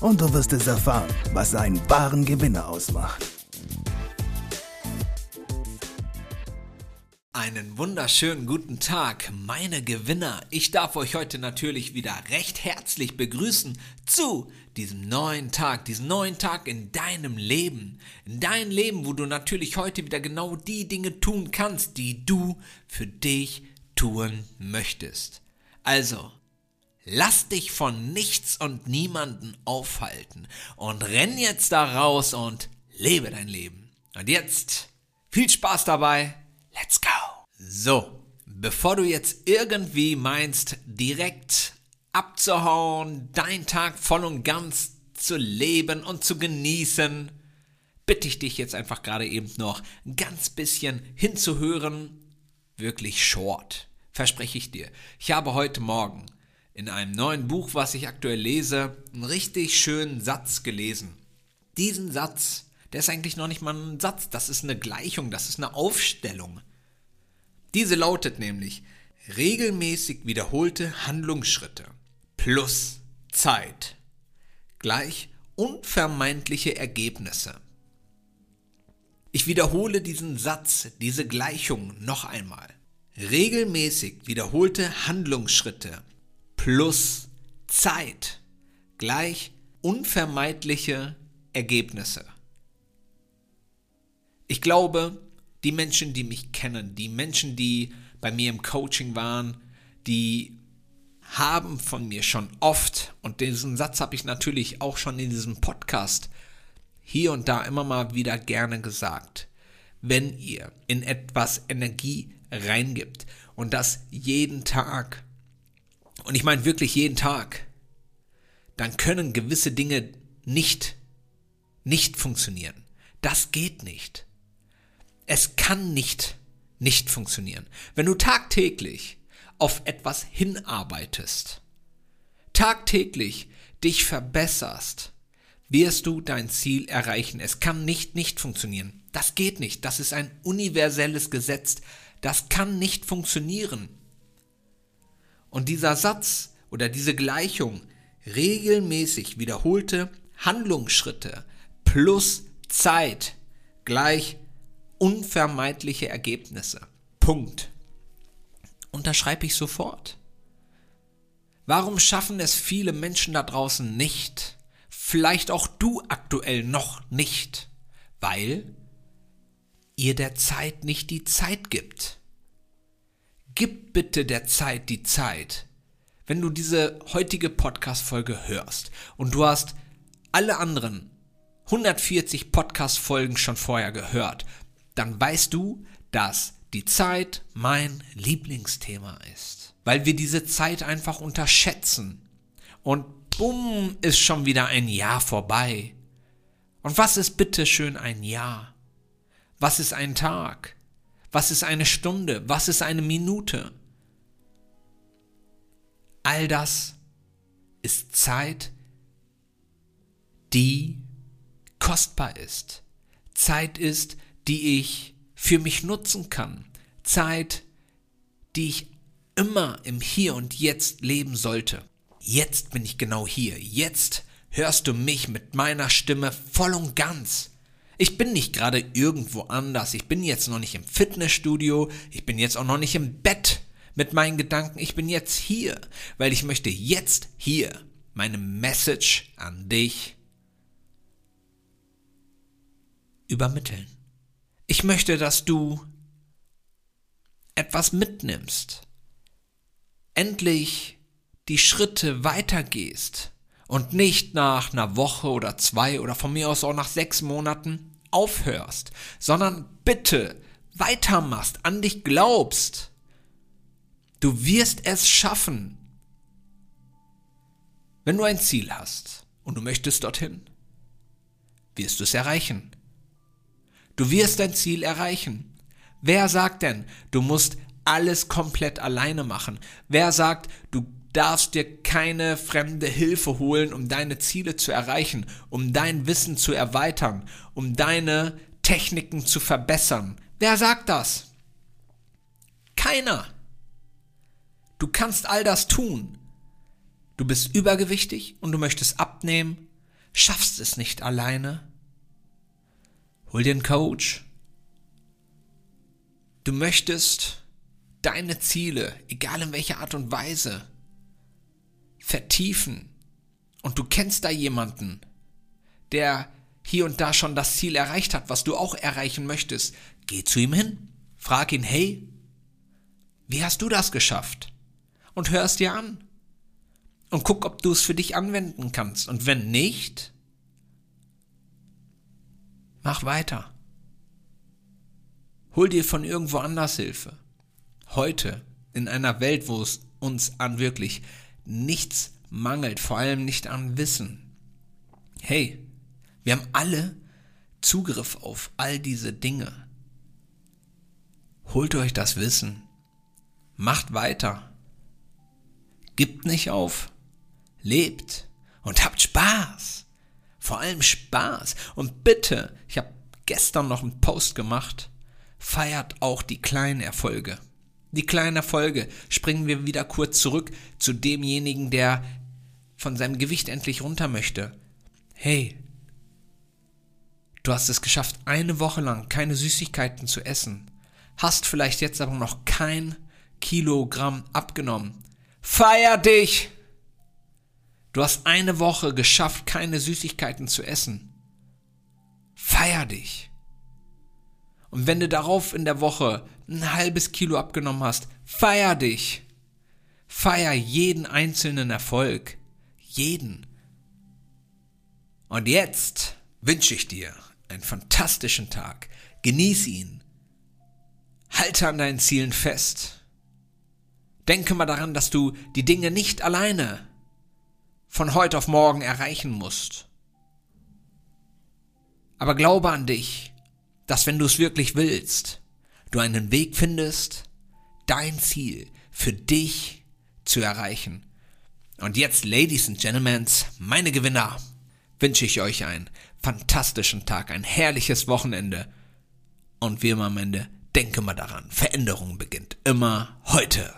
und du wirst es erfahren, was einen wahren Gewinner ausmacht. Einen wunderschönen guten Tag, meine Gewinner. Ich darf euch heute natürlich wieder recht herzlich begrüßen zu diesem neuen Tag, diesem neuen Tag in deinem Leben. In deinem Leben, wo du natürlich heute wieder genau die Dinge tun kannst, die du für dich tun möchtest. Also, lass dich von nichts und niemanden aufhalten und renn jetzt da raus und lebe dein Leben. Und jetzt viel Spaß dabei. Let's go! So, bevor du jetzt irgendwie meinst, direkt abzuhauen, deinen Tag voll und ganz zu leben und zu genießen, bitte ich dich jetzt einfach gerade eben noch ein ganz bisschen hinzuhören. Wirklich short, verspreche ich dir. Ich habe heute Morgen in einem neuen Buch, was ich aktuell lese, einen richtig schönen Satz gelesen. Diesen Satz, der ist eigentlich noch nicht mal ein Satz, das ist eine Gleichung, das ist eine Aufstellung. Diese lautet nämlich regelmäßig wiederholte Handlungsschritte plus Zeit gleich unvermeidliche Ergebnisse. Ich wiederhole diesen Satz, diese Gleichung noch einmal. Regelmäßig wiederholte Handlungsschritte plus Zeit gleich unvermeidliche Ergebnisse. Ich glaube, die Menschen, die mich kennen, die Menschen, die bei mir im Coaching waren, die haben von mir schon oft, und diesen Satz habe ich natürlich auch schon in diesem Podcast hier und da immer mal wieder gerne gesagt, wenn ihr in etwas Energie reingibt und das jeden Tag, und ich meine wirklich jeden Tag, dann können gewisse Dinge nicht, nicht funktionieren. Das geht nicht. Es kann nicht nicht funktionieren. Wenn du tagtäglich auf etwas hinarbeitest, tagtäglich dich verbesserst, wirst du dein Ziel erreichen. Es kann nicht nicht funktionieren. Das geht nicht. Das ist ein universelles Gesetz. Das kann nicht funktionieren. Und dieser Satz oder diese Gleichung, regelmäßig wiederholte Handlungsschritte plus Zeit gleich unvermeidliche Ergebnisse. Punkt. Unterschreibe ich sofort. Warum schaffen es viele Menschen da draußen nicht? Vielleicht auch du aktuell noch nicht, weil ihr der Zeit nicht die Zeit gibt. Gib bitte der Zeit die Zeit. Wenn du diese heutige Podcast-Folge hörst und du hast alle anderen 140 Podcast-Folgen schon vorher gehört, dann weißt du, dass die Zeit mein Lieblingsthema ist. Weil wir diese Zeit einfach unterschätzen. Und bumm, ist schon wieder ein Jahr vorbei. Und was ist bitte schön ein Jahr? Was ist ein Tag? Was ist eine Stunde? Was ist eine Minute? All das ist Zeit, die kostbar ist. Zeit ist, die ich für mich nutzen kann. Zeit, die ich immer im Hier und Jetzt leben sollte. Jetzt bin ich genau hier. Jetzt hörst du mich mit meiner Stimme voll und ganz. Ich bin nicht gerade irgendwo anders. Ich bin jetzt noch nicht im Fitnessstudio. Ich bin jetzt auch noch nicht im Bett mit meinen Gedanken. Ich bin jetzt hier, weil ich möchte jetzt hier meine Message an dich übermitteln. Ich möchte, dass du etwas mitnimmst. Endlich die Schritte weitergehst und nicht nach einer Woche oder zwei oder von mir aus auch nach sechs Monaten aufhörst, sondern bitte weitermachst, an dich glaubst. Du wirst es schaffen. Wenn du ein Ziel hast und du möchtest dorthin, wirst du es erreichen. Du wirst dein Ziel erreichen. Wer sagt denn, du musst alles komplett alleine machen? Wer sagt, du darfst dir keine fremde Hilfe holen, um deine Ziele zu erreichen, um dein Wissen zu erweitern, um deine Techniken zu verbessern? Wer sagt das? Keiner. Du kannst all das tun. Du bist übergewichtig und du möchtest abnehmen, schaffst es nicht alleine. Hol dir einen Coach. Du möchtest deine Ziele, egal in welcher Art und Weise, vertiefen. Und du kennst da jemanden, der hier und da schon das Ziel erreicht hat, was du auch erreichen möchtest. Geh zu ihm hin, frag ihn, hey, wie hast du das geschafft? Und hör es dir an. Und guck, ob du es für dich anwenden kannst. Und wenn nicht, mach weiter. Hol dir von irgendwo anders Hilfe. Heute, in einer Welt, wo es uns an wirklich nichts mangelt, vor allem nicht an Wissen. Hey, wir haben alle Zugriff auf all diese Dinge. Holt euch das Wissen. Macht weiter. Gibt nicht auf. Lebt und habt Spaß. Vor allem Spaß. Und bitte, ich habe gestern noch einen Post gemacht, feiert auch die kleinen Erfolge. Die kleinen Erfolge. Springen wir wieder kurz zurück zu demjenigen, der von seinem Gewicht endlich runter möchte. Hey, du hast es geschafft, eine Woche lang keine Süßigkeiten zu essen. Hast vielleicht jetzt aber noch kein Kilogramm abgenommen. Feier dich! Du hast eine Woche geschafft, keine Süßigkeiten zu essen. Feier dich! Und wenn du darauf in der Woche ein halbes Kilo abgenommen hast, feier dich! Feier jeden einzelnen Erfolg. Jeden. Und jetzt wünsche ich dir einen fantastischen Tag. Genieß ihn. Halte an deinen Zielen fest. Denke mal daran, dass du die Dinge nicht alleine von heute auf morgen erreichen musst. Aber glaube an dich, dass wenn du es wirklich willst, du einen Weg findest, dein Ziel für dich zu erreichen. Und jetzt, Ladies and Gentlemen, meine Gewinner, wünsche ich euch einen fantastischen Tag, ein herrliches Wochenende. Und wie immer am Ende, denke mal daran, Veränderung beginnt immer heute.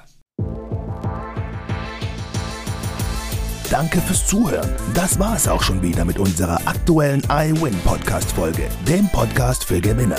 Danke fürs Zuhören. Das war es auch schon wieder mit unserer aktuellen iWin Podcast Folge, dem Podcast für Gewinner.